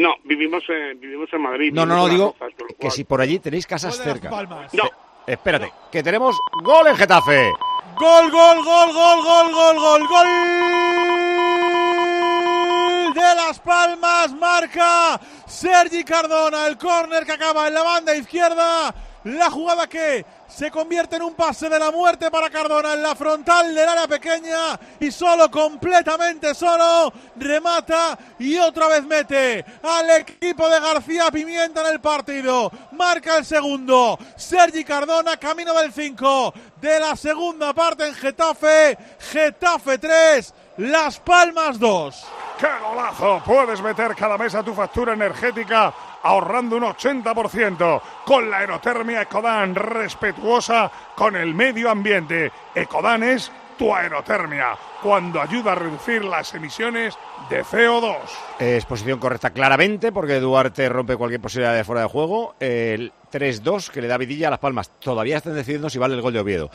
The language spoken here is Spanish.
No, vivimos en, vivimos en Madrid. No, no, no, digo que cual- si por allí tenéis casas cerca. No, Espérate, que tenemos gol en Getafe. Gol, gol, gol, gol, gol, gol, gol, gol de Las Palmas, marca Sergi Cardona, el córner que acaba en la banda izquierda, la jugada que se convierte en un pase de la muerte para Cardona en la frontal del área pequeña y solo, completamente solo, remata y otra vez mete al equipo de García Pimienta en el partido. Marca el segundo, Sergi Cardona, camino del 5 de la segunda parte en Getafe, Getafe 3, Las Palmas 2. ¡Qué golazo! Puedes meter cada mes a tu factura energética ahorrando un 80% con la aerotermia Ecodan, respetuosa con el medio ambiente. Ecodan es tu aerotermia, cuando ayuda a reducir las emisiones de CO2. Es posición correcta claramente porque Duarte rompe cualquier posibilidad de fuera de juego. El 3-2 que le da vidilla a Las Palmas. Todavía están decidiendo si vale el gol de Oviedo.